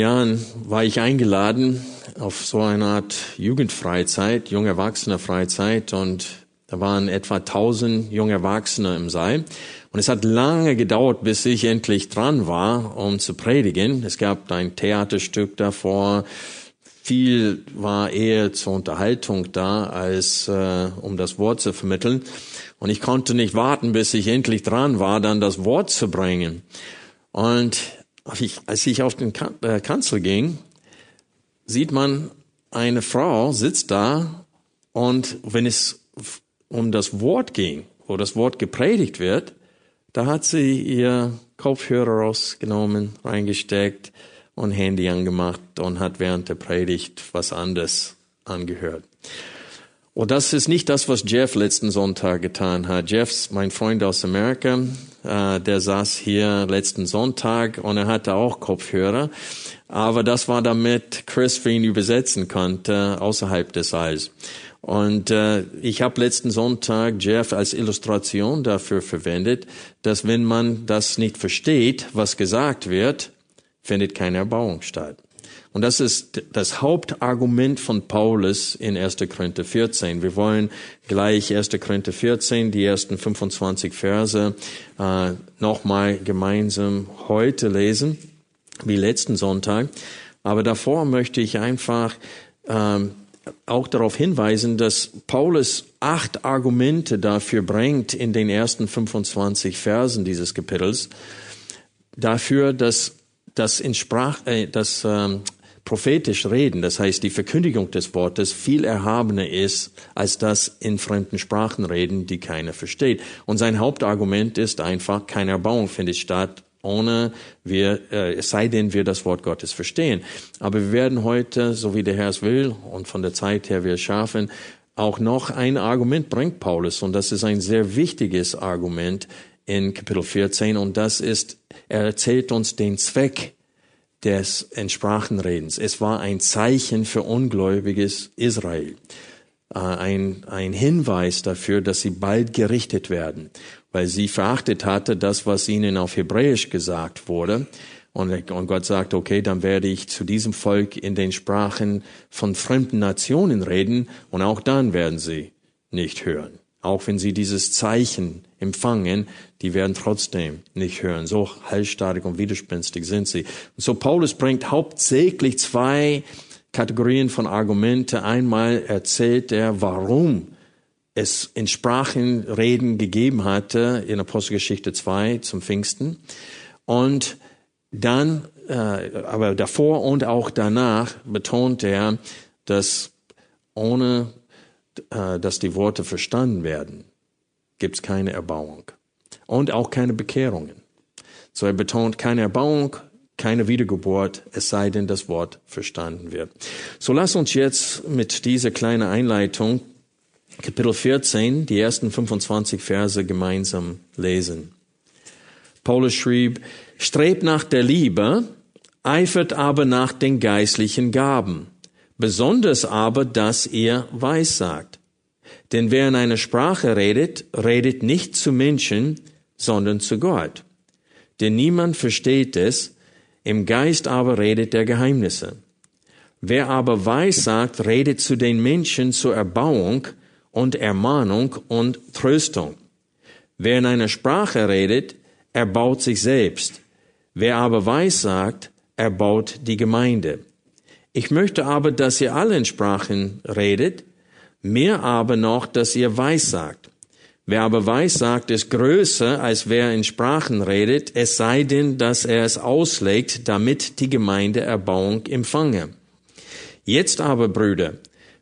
Jahren war ich eingeladen auf so eine Art Jugendfreizeit, junge Erwachsene Freizeit und da waren etwa 1000 junge Erwachsene im Saal. Und es hat lange gedauert, bis ich endlich dran war, um zu predigen. Es gab ein Theaterstück davor. Viel war eher zur Unterhaltung da, als äh, um das Wort zu vermitteln. Und ich konnte nicht warten, bis ich endlich dran war, dann das Wort zu bringen. Und als ich auf den äh, Kanzel ging, sieht man eine Frau sitzt da und wenn es um das Wort ging, wo das Wort gepredigt wird, da hat sie ihr Kopfhörer rausgenommen, reingesteckt und Handy angemacht und hat während der Predigt was anderes angehört. Und das ist nicht das, was Jeff letzten Sonntag getan hat. Jeff, mein Freund aus Amerika, äh, der saß hier letzten Sonntag und er hatte auch Kopfhörer. Aber das war damit Chris für ihn übersetzen konnte außerhalb des Saals. Und äh, ich habe letzten Sonntag Jeff als Illustration dafür verwendet, dass wenn man das nicht versteht, was gesagt wird, findet keine Erbauung statt. Und das ist das Hauptargument von Paulus in 1. Korinther 14. Wir wollen gleich 1. Korinther 14, die ersten 25 Verse, äh, nochmal gemeinsam heute lesen, wie letzten Sonntag. Aber davor möchte ich einfach ähm, auch darauf hinweisen, dass Paulus acht Argumente dafür bringt in den ersten 25 Versen dieses Kapitels, dafür, dass das in Sprach, äh, das ähm, prophetisch reden, das heißt die Verkündigung des Wortes, viel erhabener ist, als das in fremden Sprachen reden, die keiner versteht. Und sein Hauptargument ist einfach, keine Erbauung findet statt, ohne wir, äh, es sei denn, wir das Wort Gottes verstehen. Aber wir werden heute, so wie der Herr es will und von der Zeit her wir schaffen, auch noch ein Argument bringt Paulus und das ist ein sehr wichtiges Argument in Kapitel 14 und das ist, er erzählt uns den Zweck des Entsprachenredens. Es war ein Zeichen für ungläubiges Israel. Äh, ein, ein Hinweis dafür, dass sie bald gerichtet werden, weil sie verachtet hatte das, was ihnen auf Hebräisch gesagt wurde. Und, und Gott sagt, okay, dann werde ich zu diesem Volk in den Sprachen von fremden Nationen reden und auch dann werden sie nicht hören. Auch wenn sie dieses Zeichen empfangen, die werden trotzdem nicht hören. So halsstarrig und widerspenstig sind sie. Und so Paulus bringt hauptsächlich zwei Kategorien von Argumente. Einmal erzählt er, warum es in Sprachenreden gegeben hatte in Apostelgeschichte 2 zum Pfingsten. Und dann, äh, aber davor und auch danach betont er, dass ohne dass die Worte verstanden werden, gibt es keine Erbauung und auch keine Bekehrungen. So er betont keine Erbauung, keine Wiedergeburt, es sei denn, das Wort verstanden wird. So lass uns jetzt mit dieser kleinen Einleitung Kapitel 14, die ersten 25 Verse gemeinsam lesen. Paulus schrieb, strebt nach der Liebe, eifert aber nach den geistlichen Gaben besonders aber, dass ihr weissagt. Denn wer in einer Sprache redet, redet nicht zu Menschen, sondern zu Gott. Denn niemand versteht es, im Geist aber redet der Geheimnisse. Wer aber weissagt, redet zu den Menschen zur Erbauung und Ermahnung und Tröstung. Wer in einer Sprache redet, erbaut sich selbst. Wer aber weissagt, erbaut die Gemeinde. Ich möchte aber, dass ihr alle in Sprachen redet, mehr aber noch, dass ihr weissagt. Wer aber weissagt, ist größer, als wer in Sprachen redet, es sei denn, dass er es auslegt, damit die Gemeinde Erbauung empfange. Jetzt aber, Brüder,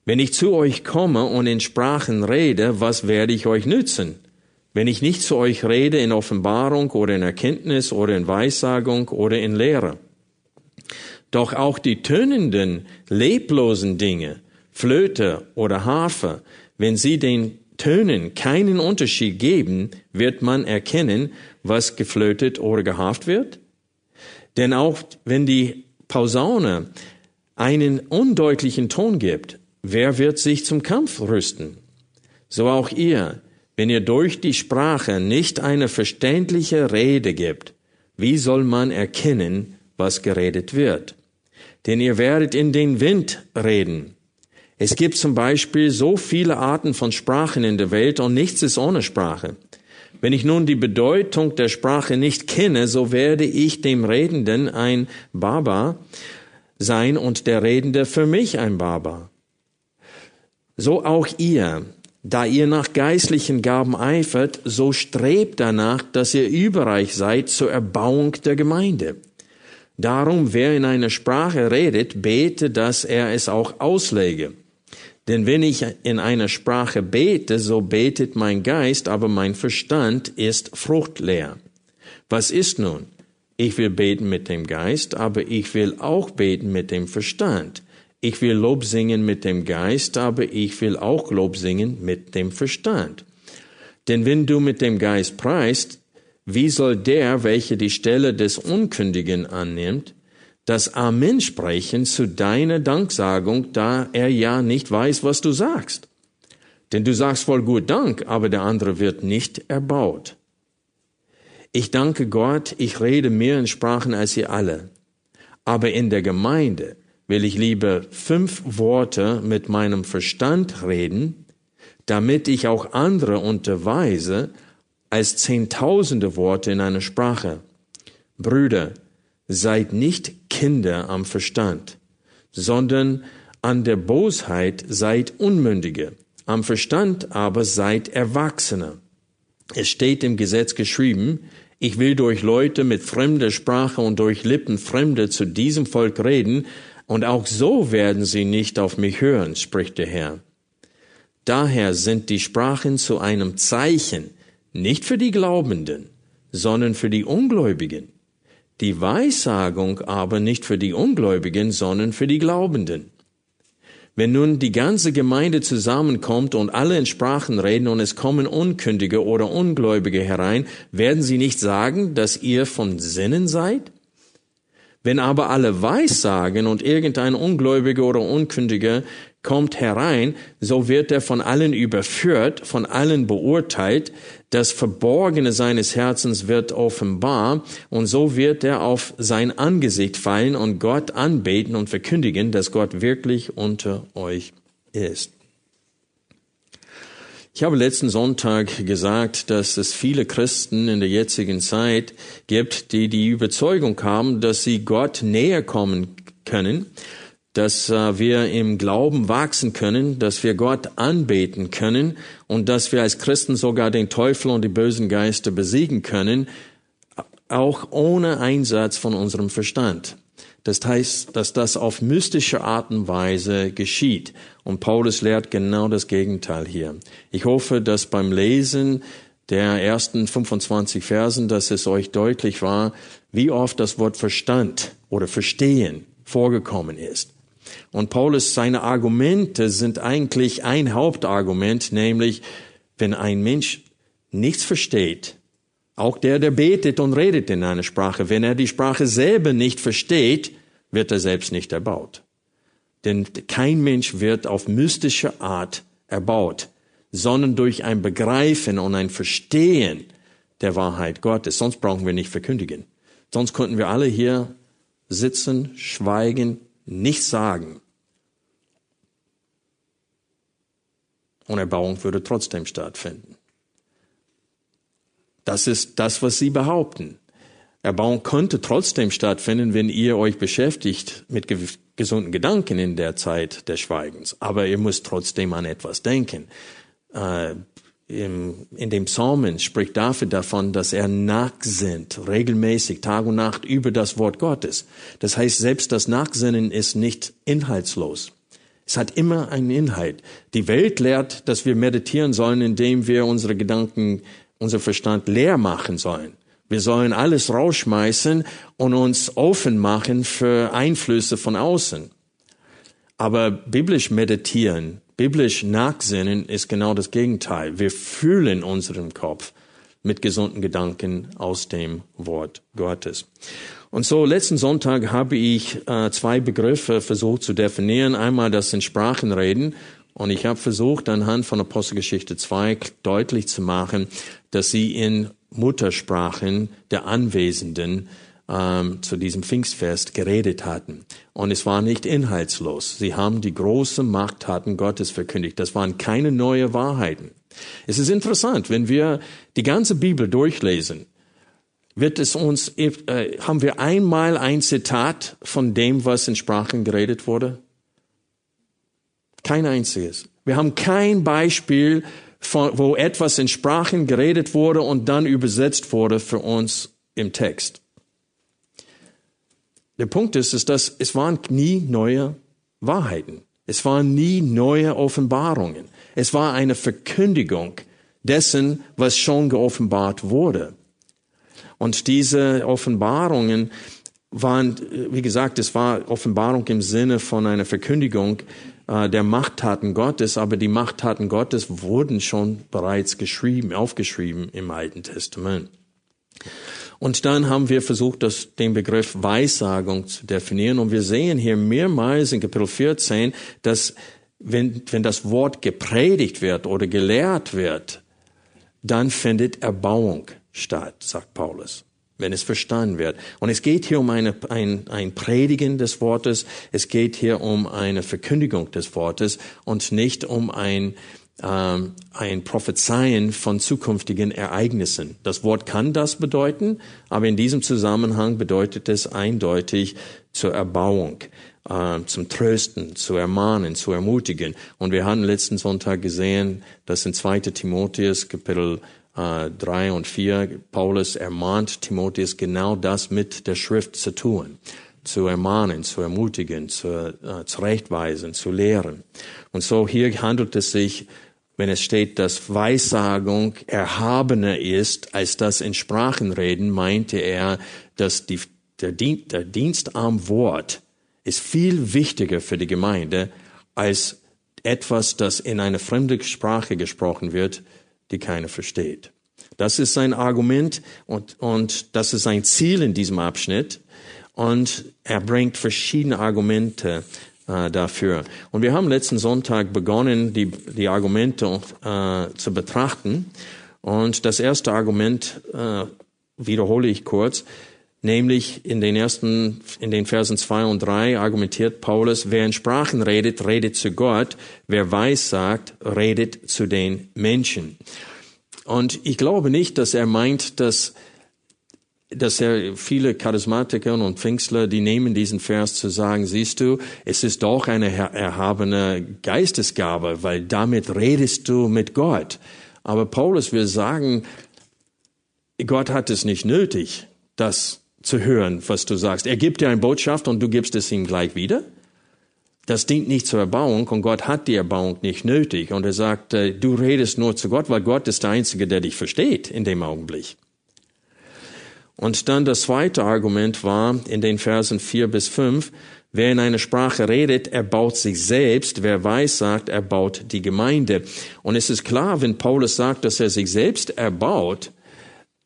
wenn ich zu euch komme und in Sprachen rede, was werde ich euch nützen? Wenn ich nicht zu euch rede in Offenbarung oder in Erkenntnis oder in Weissagung oder in Lehre. Doch auch die tönenden, leblosen Dinge, Flöte oder Harfe, wenn sie den Tönen keinen Unterschied geben, wird man erkennen, was geflötet oder gehaft wird. Denn auch wenn die Pausaune einen undeutlichen Ton gibt, wer wird sich zum Kampf rüsten? So auch ihr, wenn ihr durch die Sprache nicht eine verständliche Rede gibt, wie soll man erkennen, was geredet wird? Denn ihr werdet in den Wind reden. Es gibt zum Beispiel so viele Arten von Sprachen in der Welt und nichts ist ohne Sprache. Wenn ich nun die Bedeutung der Sprache nicht kenne, so werde ich dem Redenden ein Baba sein und der Redende für mich ein Baba. So auch ihr, da ihr nach geistlichen Gaben eifert, so strebt danach, dass ihr überreich seid zur Erbauung der Gemeinde. Darum, wer in einer Sprache redet, bete, dass er es auch auslege. Denn wenn ich in einer Sprache bete, so betet mein Geist, aber mein Verstand ist fruchtleer. Was ist nun? Ich will beten mit dem Geist, aber ich will auch beten mit dem Verstand. Ich will Lob singen mit dem Geist, aber ich will auch Lob singen mit dem Verstand. Denn wenn du mit dem Geist preist, wie soll der, welcher die Stelle des Unkündigen annimmt, das Amen sprechen zu deiner Danksagung, da er ja nicht weiß, was du sagst. Denn du sagst voll gut Dank, aber der andere wird nicht erbaut. Ich danke Gott, ich rede mehr in Sprachen als ihr alle. Aber in der Gemeinde will ich lieber fünf Worte mit meinem Verstand reden, damit ich auch andere unterweise, als zehntausende Worte in einer Sprache. Brüder, seid nicht Kinder am Verstand, sondern an der Bosheit seid Unmündige, am Verstand aber seid Erwachsene. Es steht im Gesetz geschrieben, ich will durch Leute mit fremder Sprache und durch Lippen Fremde zu diesem Volk reden, und auch so werden sie nicht auf mich hören, spricht der Herr. Daher sind die Sprachen zu einem Zeichen, nicht für die Glaubenden, sondern für die Ungläubigen die Weissagung aber nicht für die Ungläubigen, sondern für die Glaubenden. Wenn nun die ganze Gemeinde zusammenkommt und alle in Sprachen reden und es kommen Unkündige oder Ungläubige herein, werden sie nicht sagen, dass ihr von Sinnen seid? Wenn aber alle Weissagen und irgendein Ungläubiger oder Unkündiger kommt herein, so wird er von allen überführt, von allen beurteilt, das Verborgene seines Herzens wird offenbar und so wird er auf sein Angesicht fallen und Gott anbeten und verkündigen, dass Gott wirklich unter euch ist. Ich habe letzten Sonntag gesagt, dass es viele Christen in der jetzigen Zeit gibt, die die Überzeugung haben, dass sie Gott näher kommen können dass äh, wir im Glauben wachsen können, dass wir Gott anbeten können und dass wir als Christen sogar den Teufel und die bösen Geister besiegen können, auch ohne Einsatz von unserem Verstand. Das heißt, dass das auf mystische Art und Weise geschieht. Und Paulus lehrt genau das Gegenteil hier. Ich hoffe, dass beim Lesen der ersten 25 Versen, dass es euch deutlich war, wie oft das Wort Verstand oder Verstehen vorgekommen ist. Und Paulus, seine Argumente sind eigentlich ein Hauptargument, nämlich, wenn ein Mensch nichts versteht, auch der, der betet und redet in einer Sprache, wenn er die Sprache selber nicht versteht, wird er selbst nicht erbaut. Denn kein Mensch wird auf mystische Art erbaut, sondern durch ein Begreifen und ein Verstehen der Wahrheit Gottes. Sonst brauchen wir nicht verkündigen. Sonst könnten wir alle hier sitzen, schweigen, nichts sagen. Und Erbauung würde trotzdem stattfinden. Das ist das, was Sie behaupten. Erbauung könnte trotzdem stattfinden, wenn ihr euch beschäftigt mit gesunden Gedanken in der Zeit des Schweigens, aber ihr müsst trotzdem an etwas denken. Äh, im, in dem Psalmen spricht David davon, dass er nachsinnt, regelmäßig, Tag und Nacht über das Wort Gottes. Das heißt, selbst das Nachsinnen ist nicht inhaltslos. Es hat immer einen Inhalt. Die Welt lehrt, dass wir meditieren sollen, indem wir unsere Gedanken, unser Verstand leer machen sollen. Wir sollen alles rausschmeißen und uns offen machen für Einflüsse von außen. Aber biblisch meditieren Biblisch Nachsinnen ist genau das Gegenteil. Wir fühlen unseren Kopf mit gesunden Gedanken aus dem Wort Gottes. Und so letzten Sonntag habe ich äh, zwei Begriffe versucht zu definieren. Einmal das in Sprachen reden und ich habe versucht anhand von Apostelgeschichte 2 deutlich zu machen, dass sie in Muttersprachen der Anwesenden ähm, zu diesem Pfingstfest geredet hatten. Und es war nicht inhaltslos. Sie haben die große Machttaten Gottes verkündigt. Das waren keine neue Wahrheiten. Es ist interessant, wenn wir die ganze Bibel durchlesen, wird es uns, äh, haben wir einmal ein Zitat von dem, was in Sprachen geredet wurde? Kein einziges. Wir haben kein Beispiel, von, wo etwas in Sprachen geredet wurde und dann übersetzt wurde für uns im Text. Der Punkt ist, ist, dass es waren nie neue Wahrheiten. Es waren nie neue Offenbarungen. Es war eine Verkündigung dessen, was schon geoffenbart wurde. Und diese Offenbarungen waren, wie gesagt, es war Offenbarung im Sinne von einer Verkündigung äh, der Machttaten Gottes, aber die Machttaten Gottes wurden schon bereits geschrieben, aufgeschrieben im Alten Testament. Und dann haben wir versucht, das, den Begriff Weissagung zu definieren. Und wir sehen hier mehrmals in Kapitel 14, dass wenn, wenn das Wort gepredigt wird oder gelehrt wird, dann findet Erbauung statt, sagt Paulus, wenn es verstanden wird. Und es geht hier um eine, ein, ein Predigen des Wortes, es geht hier um eine Verkündigung des Wortes und nicht um ein ähm, ein Prophezeien von zukünftigen Ereignissen. Das Wort kann das bedeuten, aber in diesem Zusammenhang bedeutet es eindeutig zur Erbauung, äh, zum Trösten, zu ermahnen, zu ermutigen. Und wir haben letzten Sonntag gesehen, dass in 2. Timotheus Kapitel äh, 3 und 4 Paulus ermahnt Timotheus genau das mit der Schrift zu tun zu ermahnen, zu ermutigen, zu äh, zurechtweisen, zu lehren. Und so hier handelt es sich wenn es steht, dass Weissagung erhabener ist als das in Sprachenreden, meinte er, dass die, der, Dienst, der Dienst am Wort ist viel wichtiger für die Gemeinde als etwas, das in einer fremden Sprache gesprochen wird, die keiner versteht. Das ist sein Argument und, und das ist sein Ziel in diesem Abschnitt. Und er bringt verschiedene Argumente äh, dafür. Und wir haben letzten Sonntag begonnen, die, die Argumente äh, zu betrachten. Und das erste Argument äh, wiederhole ich kurz, nämlich in den ersten, in den Versen zwei und drei argumentiert Paulus, wer in Sprachen redet, redet zu Gott, wer weiß sagt, redet zu den Menschen. Und ich glaube nicht, dass er meint, dass dass er viele Charismatiker und Pfingstler, die nehmen diesen Vers zu sagen, siehst du, es ist doch eine erhabene Geistesgabe, weil damit redest du mit Gott. Aber Paulus will sagen, Gott hat es nicht nötig, das zu hören, was du sagst. Er gibt dir eine Botschaft und du gibst es ihm gleich wieder. Das dient nicht zur Erbauung und Gott hat die Erbauung nicht nötig. Und er sagt, äh, du redest nur zu Gott, weil Gott ist der Einzige, der dich versteht in dem Augenblick. Und dann das zweite Argument war in den Versen vier bis fünf, wer in einer Sprache redet, er baut sich selbst, wer weiß sagt, er baut die Gemeinde. Und es ist klar, wenn Paulus sagt, dass er sich selbst erbaut,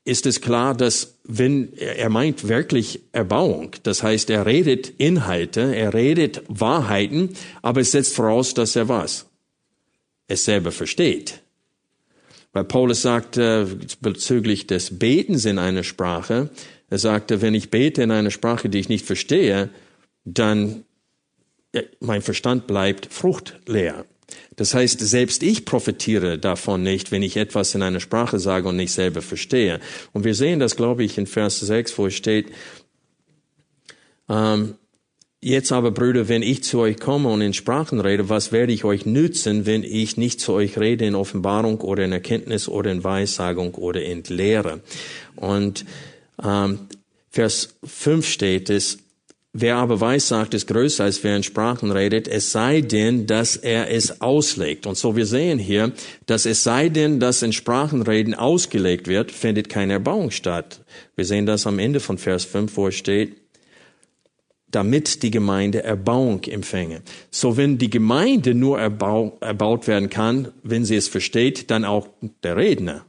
ist es klar, dass wenn er meint wirklich Erbauung, das heißt, er redet Inhalte, er redet Wahrheiten, aber es setzt voraus, dass er was? Es selber versteht. Weil Paulus sagte bezüglich des Betens in einer Sprache, er sagte, wenn ich bete in einer Sprache, die ich nicht verstehe, dann mein Verstand bleibt fruchtleer. Das heißt, selbst ich profitiere davon nicht, wenn ich etwas in einer Sprache sage und nicht selber verstehe. Und wir sehen das, glaube ich, in Vers 6, wo es steht, ähm, Jetzt aber, Brüder, wenn ich zu euch komme und in Sprachen rede, was werde ich euch nützen, wenn ich nicht zu euch rede in Offenbarung oder in Erkenntnis oder in Weissagung oder in Lehre? Und ähm, Vers 5 steht es, wer aber weissagt, ist größer als wer in Sprachen redet, es sei denn, dass er es auslegt. Und so wir sehen hier, dass es sei denn, dass in Sprachenreden ausgelegt wird, findet keine Erbauung statt. Wir sehen das am Ende von Vers 5, wo es steht, damit die Gemeinde Erbauung empfänge. So wenn die Gemeinde nur erbau, erbaut werden kann, wenn sie es versteht, dann auch der Redner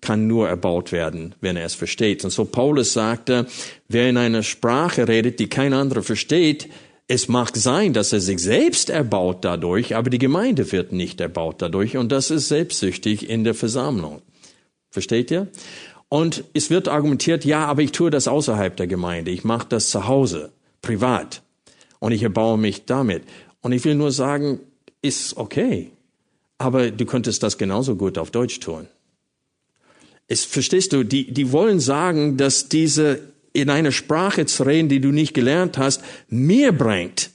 kann nur erbaut werden, wenn er es versteht. Und so Paulus sagte, wer in einer Sprache redet, die kein anderer versteht, es mag sein, dass er sich selbst erbaut dadurch, aber die Gemeinde wird nicht erbaut dadurch und das ist selbstsüchtig in der Versammlung. Versteht ihr? Und es wird argumentiert, ja, aber ich tue das außerhalb der Gemeinde, ich mache das zu Hause privat. Und ich erbaue mich damit. Und ich will nur sagen, ist okay. Aber du könntest das genauso gut auf Deutsch tun. Es, verstehst du, die, die wollen sagen, dass diese in einer Sprache zu reden, die du nicht gelernt hast, mehr bringt,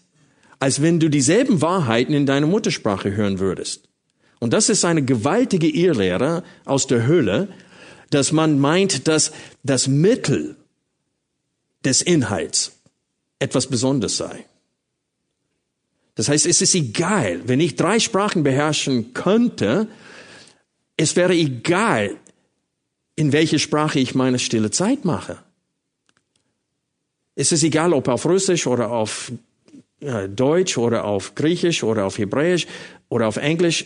als wenn du dieselben Wahrheiten in deiner Muttersprache hören würdest. Und das ist eine gewaltige Irrlehre aus der Hölle, dass man meint, dass das Mittel des Inhalts etwas Besonderes sei. Das heißt, es ist egal, wenn ich drei Sprachen beherrschen könnte, es wäre egal, in welche Sprache ich meine stille Zeit mache. Es ist egal, ob auf Russisch oder auf äh, Deutsch oder auf Griechisch oder auf Hebräisch oder auf Englisch.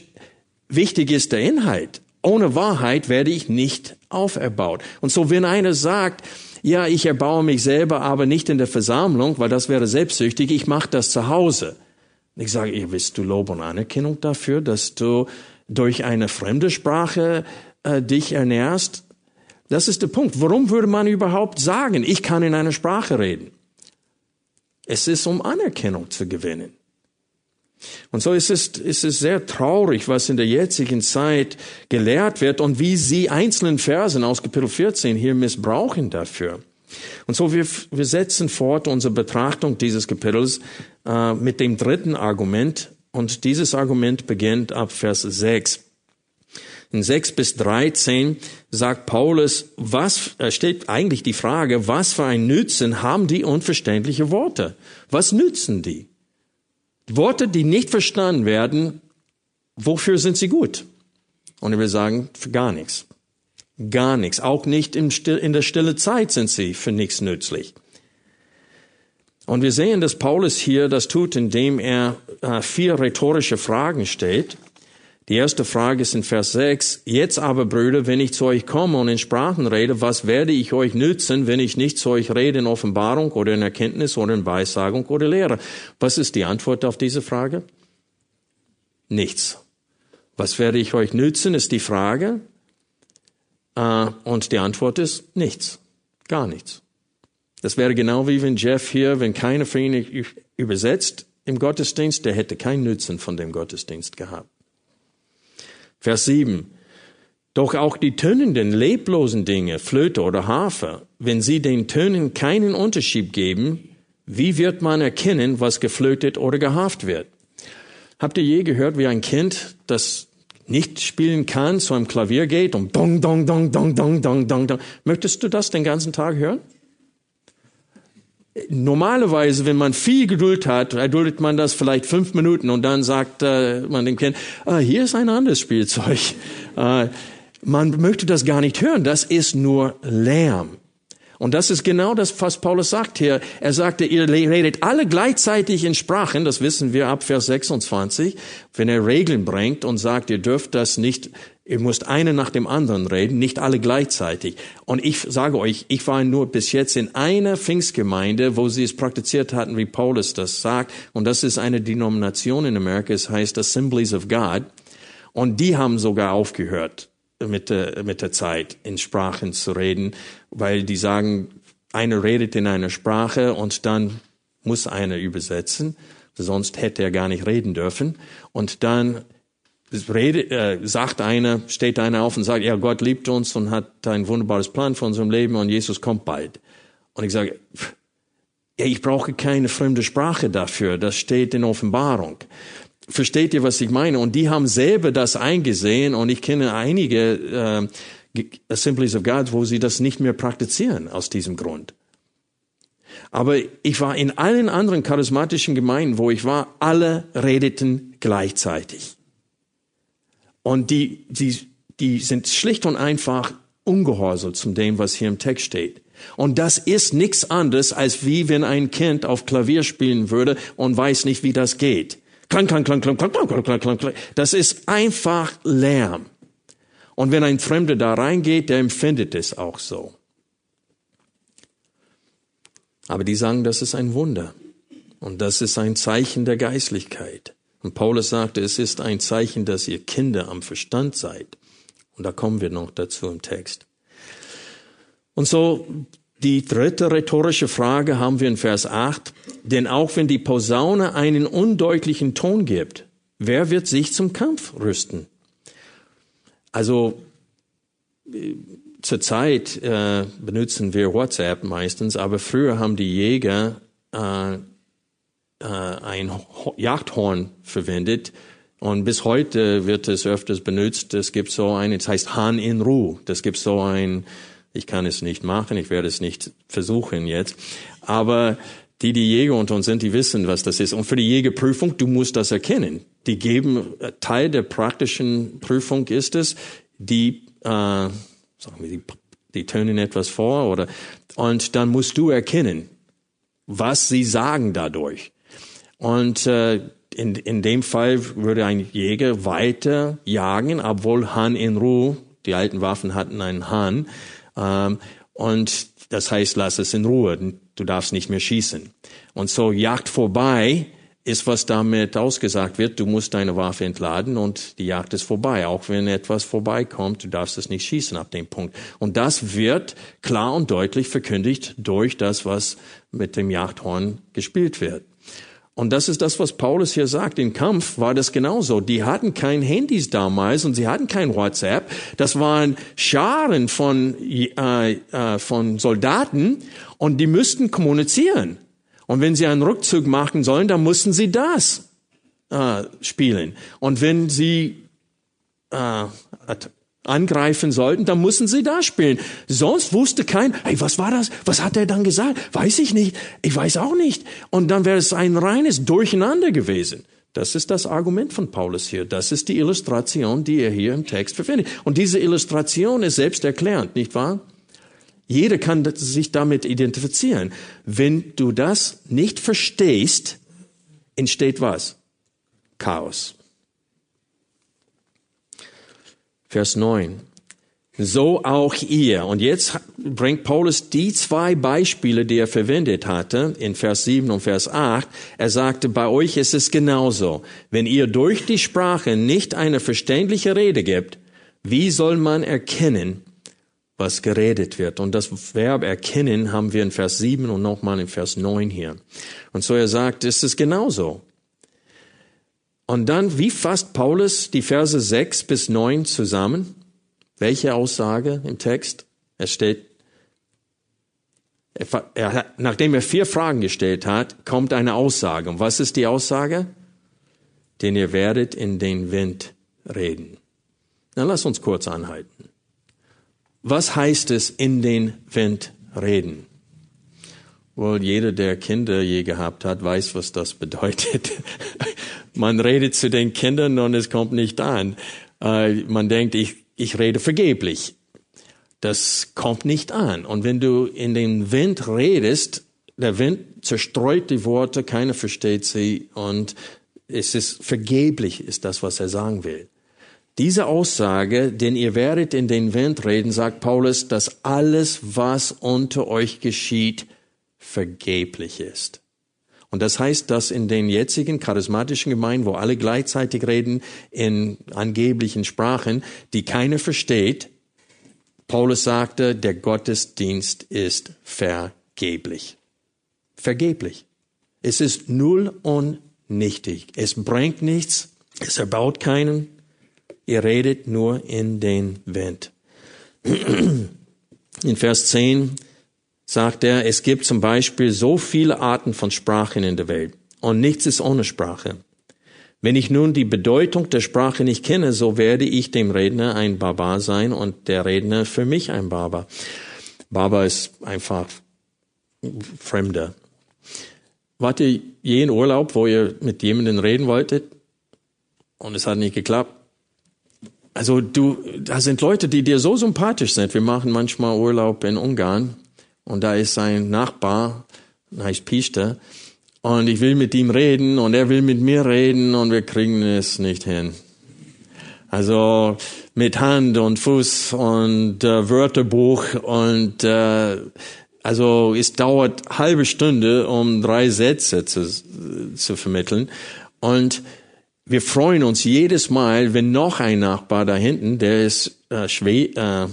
Wichtig ist der Inhalt. Ohne Wahrheit werde ich nicht auferbaut. Und so, wenn einer sagt, ja, ich erbaue mich selber, aber nicht in der Versammlung, weil das wäre selbstsüchtig, ich mache das zu Hause. Ich sage, ihr willst du Lob und Anerkennung dafür, dass du durch eine fremde Sprache äh, dich ernährst? Das ist der Punkt. Warum würde man überhaupt sagen, ich kann in einer Sprache reden? Es ist, um Anerkennung zu gewinnen. Und so ist es, ist es sehr traurig, was in der jetzigen Zeit gelehrt wird und wie sie einzelnen Versen aus Kapitel 14 hier missbrauchen dafür. Und so wir, wir setzen fort unsere Betrachtung dieses Kapitels äh, mit dem dritten Argument und dieses Argument beginnt ab Vers 6. In 6 bis 13 sagt Paulus, was, äh, steht eigentlich die Frage, was für ein Nützen haben die unverständliche Worte? Was nützen die? Worte, die nicht verstanden werden, wofür sind sie gut? Und ich will sagen, für gar nichts. Gar nichts. Auch nicht in der stille Zeit sind sie für nichts nützlich. Und wir sehen, dass Paulus hier das tut, indem er äh, vier rhetorische Fragen stellt. Die erste Frage ist in Vers 6. Jetzt aber, Brüder, wenn ich zu euch komme und in Sprachen rede, was werde ich euch nützen, wenn ich nicht zu euch rede in Offenbarung oder in Erkenntnis oder in Weissagung oder Lehre? Was ist die Antwort auf diese Frage? Nichts. Was werde ich euch nützen, ist die Frage. Äh, und die Antwort ist nichts. Gar nichts. Das wäre genau wie wenn Jeff hier, wenn keiner für ihn übersetzt im Gottesdienst, der hätte keinen Nutzen von dem Gottesdienst gehabt. Vers 7. Doch auch die tönenden, leblosen Dinge, Flöte oder Harfe, wenn sie den Tönen keinen Unterschied geben, wie wird man erkennen, was geflötet oder gehaft wird? Habt ihr je gehört, wie ein Kind, das nicht spielen kann, zu einem Klavier geht und dong, dong, dong, dong, dong, dong, dong, dong. Möchtest du das den ganzen Tag hören? Normalerweise, wenn man viel Geduld hat, erduldet man das vielleicht fünf Minuten und dann sagt äh, man dem Kind, ah, hier ist ein anderes Spielzeug. Äh, man möchte das gar nicht hören, das ist nur Lärm. Und das ist genau das, was Paulus sagt hier. Er sagte, ihr redet alle gleichzeitig in Sprachen, das wissen wir ab Vers 26, wenn er Regeln bringt und sagt, ihr dürft das nicht, ihr müsst eine nach dem anderen reden, nicht alle gleichzeitig. Und ich sage euch, ich war nur bis jetzt in einer Pfingstgemeinde, wo sie es praktiziert hatten, wie Paulus das sagt. Und das ist eine Denomination in Amerika, es heißt Assemblies of God. Und die haben sogar aufgehört mit der, mit der Zeit in Sprachen zu reden, weil die sagen, einer redet in einer Sprache und dann muss einer übersetzen, sonst hätte er gar nicht reden dürfen. Und dann redet, äh, sagt einer, steht einer auf und sagt, ja, Gott liebt uns und hat ein wunderbares Plan für unserem Leben und Jesus kommt bald. Und ich sage, Ja, ich brauche keine fremde Sprache dafür. Das steht in Offenbarung. Versteht ihr, was ich meine? Und die haben selber das eingesehen und ich kenne einige äh, Assemblies of God, wo sie das nicht mehr praktizieren aus diesem Grund. Aber ich war in allen anderen charismatischen Gemeinden, wo ich war, alle redeten gleichzeitig. Und die, die, die sind schlicht und einfach ungehorsam zu dem, was hier im Text steht. Und das ist nichts anderes, als wie wenn ein Kind auf Klavier spielen würde und weiß nicht, wie das geht. Klang, klang, klang, klang, klang, klang, klang, klang, klang. Das ist einfach Lärm. Und wenn ein Fremder da reingeht, der empfindet es auch so. Aber die sagen, das ist ein Wunder. Und das ist ein Zeichen der Geistlichkeit. Und Paulus sagte, es ist ein Zeichen, dass ihr Kinder am Verstand seid. Und da kommen wir noch dazu im Text. Und so die dritte rhetorische Frage haben wir in Vers 8. Denn auch wenn die Posaune einen undeutlichen Ton gibt, wer wird sich zum Kampf rüsten? Also zurzeit äh, benutzen wir WhatsApp meistens, aber früher haben die Jäger äh, äh, ein Jagdhorn verwendet und bis heute wird es öfters benutzt. Es gibt so ein, es heißt Hahn in Ruhe. Das gibt so ein, ich kann es nicht machen, ich werde es nicht versuchen jetzt, aber die, die Jäger unter uns sind, die wissen, was das ist. Und für die Jägerprüfung, du musst das erkennen. Die geben, äh, Teil der praktischen Prüfung ist es, die äh, sagen wir, die, die tönen etwas vor oder, und dann musst du erkennen, was sie sagen dadurch. Und äh, in, in dem Fall würde ein Jäger weiter jagen, obwohl Hahn in Ruhe, die alten Waffen hatten einen Hahn, ähm, und das heißt, lass es in Ruhe, du darfst nicht mehr schießen. Und so Jagd vorbei ist, was damit ausgesagt wird, du musst deine Waffe entladen und die Jagd ist vorbei. Auch wenn etwas vorbeikommt, du darfst es nicht schießen ab dem Punkt. Und das wird klar und deutlich verkündigt durch das, was mit dem Jagdhorn gespielt wird. Und das ist das, was Paulus hier sagt. Im Kampf war das genauso. Die hatten kein Handys damals und sie hatten kein WhatsApp. Das waren Scharen von, äh, äh, von Soldaten und die müssten kommunizieren. Und wenn sie einen Rückzug machen sollen, dann mussten sie das äh, spielen. Und wenn sie äh, angreifen sollten, dann mussten sie da spielen. Sonst wusste kein, hey, was war das? Was hat er dann gesagt? Weiß ich nicht. Ich weiß auch nicht. Und dann wäre es ein reines Durcheinander gewesen. Das ist das Argument von Paulus hier. Das ist die Illustration, die er hier im Text verwendet. Und diese Illustration ist selbsterklärend, nicht wahr? Jeder kann sich damit identifizieren. Wenn du das nicht verstehst, entsteht was? Chaos. Vers 9. So auch ihr. Und jetzt bringt Paulus die zwei Beispiele, die er verwendet hatte, in Vers 7 und Vers 8. Er sagte, bei euch ist es genauso. Wenn ihr durch die Sprache nicht eine verständliche Rede gibt, wie soll man erkennen, was geredet wird. Und das Verb erkennen haben wir in Vers 7 und nochmal in Vers 9 hier. Und so er sagt, ist es genauso. Und dann, wie fasst Paulus die Verse 6 bis 9 zusammen? Welche Aussage im Text? Es steht, er, er, nachdem er vier Fragen gestellt hat, kommt eine Aussage. Und was ist die Aussage? Denn ihr werdet in den Wind reden. Dann lass uns kurz anhalten. Was heißt es in den Wind reden? Wohl jeder, der Kinder je gehabt hat, weiß, was das bedeutet. man redet zu den Kindern und es kommt nicht an. Äh, man denkt, ich, ich rede vergeblich. Das kommt nicht an. Und wenn du in den Wind redest, der Wind zerstreut die Worte, keiner versteht sie und es ist vergeblich, ist das, was er sagen will. Diese Aussage, denn ihr werdet in den Wind reden, sagt Paulus, dass alles, was unter euch geschieht, vergeblich ist. Und das heißt, dass in den jetzigen charismatischen Gemeinden, wo alle gleichzeitig reden in angeblichen Sprachen, die keiner versteht, Paulus sagte, der Gottesdienst ist vergeblich. Vergeblich. Es ist null und nichtig. Es bringt nichts. Es erbaut keinen. Ihr redet nur in den Wind. In Vers 10 sagt er, es gibt zum Beispiel so viele Arten von Sprachen in der Welt und nichts ist ohne Sprache. Wenn ich nun die Bedeutung der Sprache nicht kenne, so werde ich dem Redner ein Barbar sein und der Redner für mich ein Barbar. Barbar ist einfach Fremder. Wart ihr je in Urlaub, wo ihr mit jemandem reden wolltet und es hat nicht geklappt? Also du, da sind Leute, die dir so sympathisch sind. Wir machen manchmal Urlaub in Ungarn und da ist ein Nachbar, heißt Pister, und ich will mit ihm reden und er will mit mir reden und wir kriegen es nicht hin. Also mit Hand und Fuß und äh, Wörterbuch und äh, also es dauert halbe Stunde, um drei Sätze zu, zu vermitteln und wir freuen uns jedes Mal, wenn noch ein Nachbar da hinten, der ist äh, Schwe äh,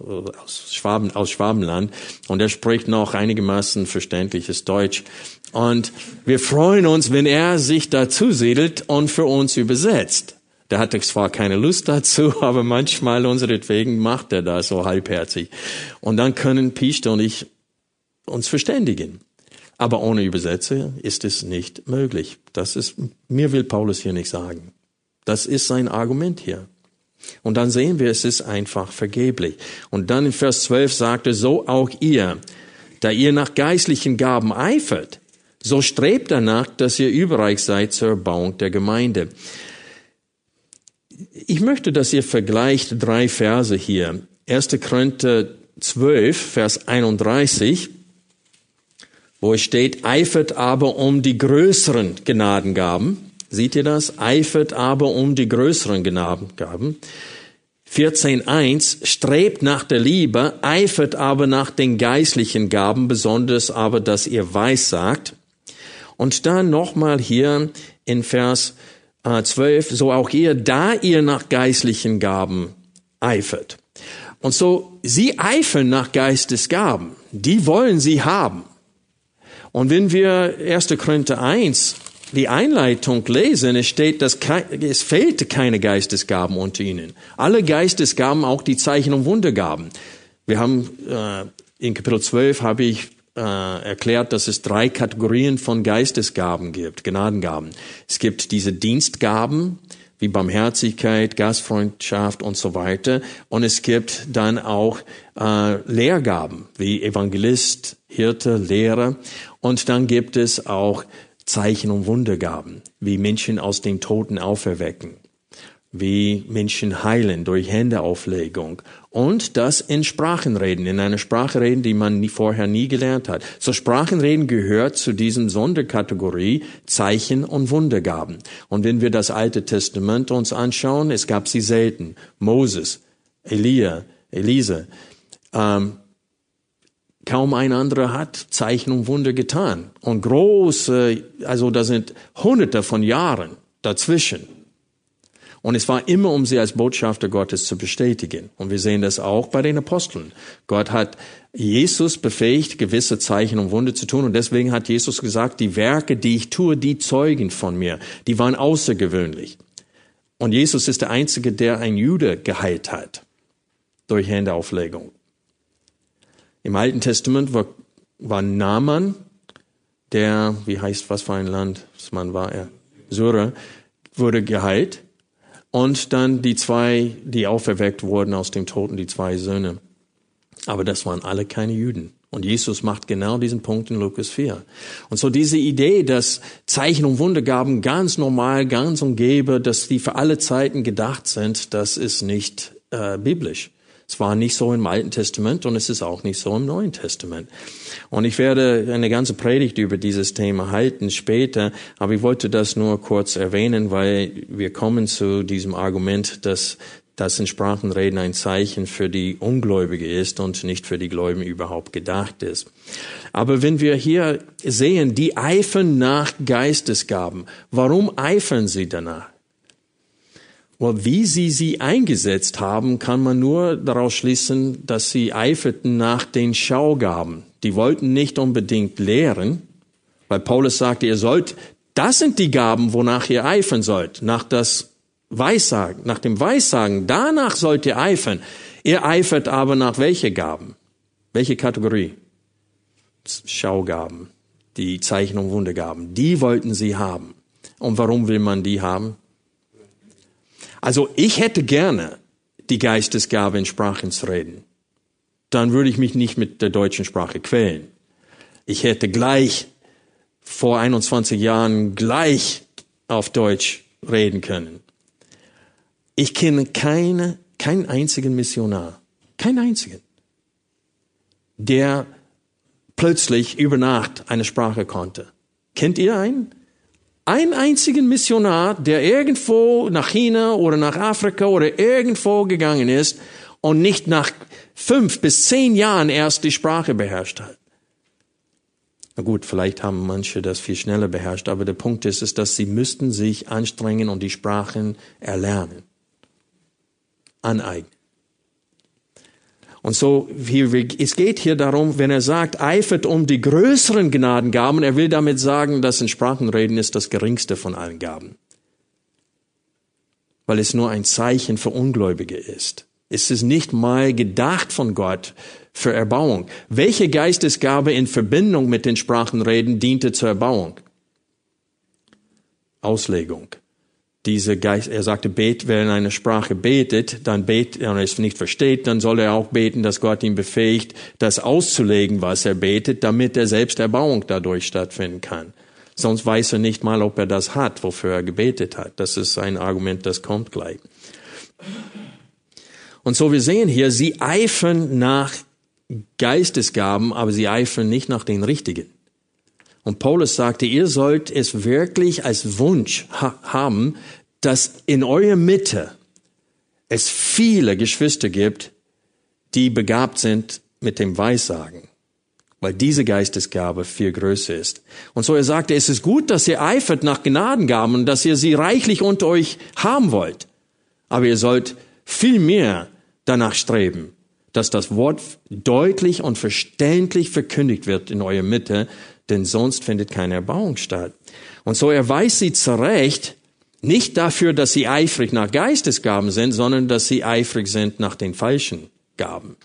aus, Schwaben, aus Schwabenland und er spricht noch einigermaßen verständliches Deutsch. Und wir freuen uns, wenn er sich dazu siedelt und für uns übersetzt. Der hatte zwar keine Lust dazu, aber manchmal unseretwegen macht er das so halbherzig. Und dann können Pichte und ich uns verständigen. Aber ohne Übersetzer ist es nicht möglich. Das ist, mir will Paulus hier nicht sagen. Das ist sein Argument hier. Und dann sehen wir, es ist einfach vergeblich. Und dann in Vers 12 sagte, so auch ihr, da ihr nach geistlichen Gaben eifert, so strebt danach, dass ihr überreich seid zur Erbauung der Gemeinde. Ich möchte, dass ihr vergleicht drei Verse hier. 1. Korinther 12, Vers 31, wo es steht, eifert aber um die größeren Gnadengaben. Seht ihr das? Eifert aber um die größeren Gnadengaben. 14.1 strebt nach der Liebe, eifert aber nach den geistlichen Gaben, besonders aber, dass ihr weissagt. Und dann nochmal hier in Vers 12, äh, so auch ihr, da ihr nach geistlichen Gaben eifert. Und so, sie eifern nach Geistesgaben. Die wollen sie haben. Und wenn wir 1. Korinther 1 die Einleitung lesen, es steht, dass es fehlte keine Geistesgaben unter ihnen. Alle Geistesgaben, auch die Zeichen und Wundergaben. Wir haben äh, in Kapitel 12 habe ich äh, erklärt, dass es drei Kategorien von Geistesgaben gibt, Gnadengaben. Es gibt diese Dienstgaben, wie Barmherzigkeit, Gastfreundschaft und so weiter. Und es gibt dann auch äh, Lehrgaben, wie Evangelist, Hirte, Lehrer. Und dann gibt es auch Zeichen und Wundergaben, wie Menschen aus den Toten auferwecken, wie Menschen heilen durch Händeauflegung und das in Sprachen reden, in einer Sprache reden, die man nie, vorher nie gelernt hat. So Sprachenreden gehört zu diesem Sonderkategorie Zeichen und Wundergaben. Und wenn wir das Alte Testament uns anschauen, es gab sie selten. Moses, Elia, Elise, ähm, Kaum ein anderer hat Zeichen und Wunder getan. Und große, also da sind hunderte von Jahren dazwischen. Und es war immer, um sie als Botschafter Gottes zu bestätigen. Und wir sehen das auch bei den Aposteln. Gott hat Jesus befähigt, gewisse Zeichen und Wunder zu tun. Und deswegen hat Jesus gesagt, die Werke, die ich tue, die zeugen von mir. Die waren außergewöhnlich. Und Jesus ist der Einzige, der ein Jude geheilt hat. Durch Händeauflegung. Im Alten Testament war, war Naaman, der, wie heißt, was für ein Land, Mann war er? Syrer, wurde geheilt. Und dann die zwei, die auferweckt wurden aus dem Toten, die zwei Söhne. Aber das waren alle keine Juden. Und Jesus macht genau diesen Punkt in Lukas 4. Und so diese Idee, dass Zeichen und Wundergaben ganz normal, ganz umgebe, dass die für alle Zeiten gedacht sind, das ist nicht äh, biblisch. Es war nicht so im Alten Testament und es ist auch nicht so im Neuen Testament. Und ich werde eine ganze Predigt über dieses Thema halten später, aber ich wollte das nur kurz erwähnen, weil wir kommen zu diesem Argument, dass das in Sprachenreden ein Zeichen für die Ungläubige ist und nicht für die Gläubigen überhaupt gedacht ist. Aber wenn wir hier sehen, die eifern nach Geistesgaben, warum eifern sie danach? Und wie sie sie eingesetzt haben, kann man nur daraus schließen, dass sie eiferten nach den Schaugaben. Die wollten nicht unbedingt lehren, weil Paulus sagte, ihr sollt, das sind die Gaben, wonach ihr eifern sollt, nach das Weissagen, nach dem Weissagen, danach sollt ihr eifern. Ihr eifert aber nach welche Gaben? Welche Kategorie? Schaugaben, die Zeichen und Wundergaben. Die wollten sie haben. Und warum will man die haben? Also ich hätte gerne die Geistesgabe in Sprachen zu reden. Dann würde ich mich nicht mit der deutschen Sprache quälen. Ich hätte gleich vor 21 Jahren gleich auf Deutsch reden können. Ich kenne keine, keinen einzigen Missionar, keinen einzigen, der plötzlich über Nacht eine Sprache konnte. Kennt ihr einen? Einen einzigen Missionar, der irgendwo nach China oder nach Afrika oder irgendwo gegangen ist und nicht nach fünf bis zehn Jahren erst die Sprache beherrscht hat. Na gut, vielleicht haben manche das viel schneller beherrscht, aber der Punkt ist, ist, dass sie müssten sich anstrengen und die Sprachen erlernen, aneignen. Und so, es geht hier darum, wenn er sagt, eifert um die größeren Gnadengaben, er will damit sagen, dass in Sprachenreden ist das geringste von allen Gaben. Weil es nur ein Zeichen für Ungläubige ist. Es ist nicht mal gedacht von Gott für Erbauung. Welche Geistesgabe in Verbindung mit den Sprachenreden diente zur Erbauung? Auslegung diese Geist, er sagte, bet, wer in einer Sprache betet, dann bet, und es nicht versteht, dann soll er auch beten, dass Gott ihn befähigt, das auszulegen, was er betet, damit er selbst Erbauung dadurch stattfinden kann. Sonst weiß er nicht mal, ob er das hat, wofür er gebetet hat. Das ist ein Argument, das kommt gleich. Und so wir sehen hier, sie eifern nach Geistesgaben, aber sie eifern nicht nach den richtigen. Und Paulus sagte, ihr sollt es wirklich als Wunsch ha haben, dass in eurer Mitte es viele Geschwister gibt, die begabt sind mit dem Weissagen, weil diese Geistesgabe viel größer ist. Und so er sagte, es ist gut, dass ihr eifert nach Gnadengaben und dass ihr sie reichlich unter euch haben wollt. Aber ihr sollt viel mehr danach streben, dass das Wort deutlich und verständlich verkündigt wird in eurer Mitte, denn sonst findet keine Erbauung statt. Und so erweist sie zurecht, nicht dafür, dass sie eifrig nach Geistesgaben sind, sondern dass sie eifrig sind nach den falschen Gaben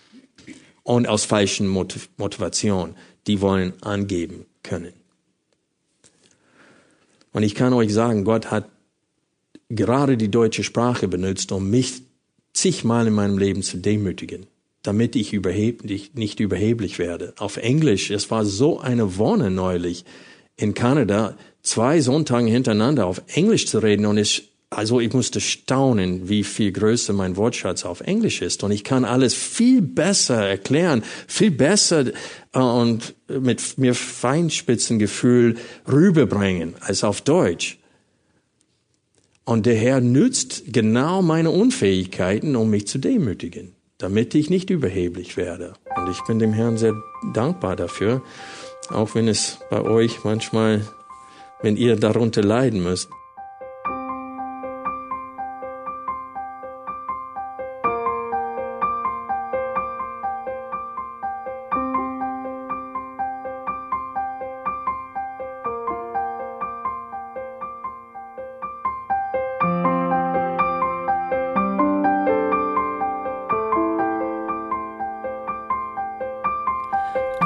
und aus falschen Motivation. Die wollen angeben können. Und ich kann euch sagen, Gott hat gerade die deutsche Sprache benutzt, um mich zigmal in meinem Leben zu demütigen damit ich überheblich, nicht überheblich werde. Auf Englisch, es war so eine Wonne neulich in Kanada, zwei Sonntage hintereinander auf Englisch zu reden und ich, also ich musste staunen, wie viel größer mein Wortschatz auf Englisch ist und ich kann alles viel besser erklären, viel besser äh, und mit mir Feinspitzengefühl rüberbringen als auf Deutsch. Und der Herr nützt genau meine Unfähigkeiten, um mich zu demütigen damit ich nicht überheblich werde. Und ich bin dem Herrn sehr dankbar dafür, auch wenn es bei euch manchmal, wenn ihr darunter leiden müsst.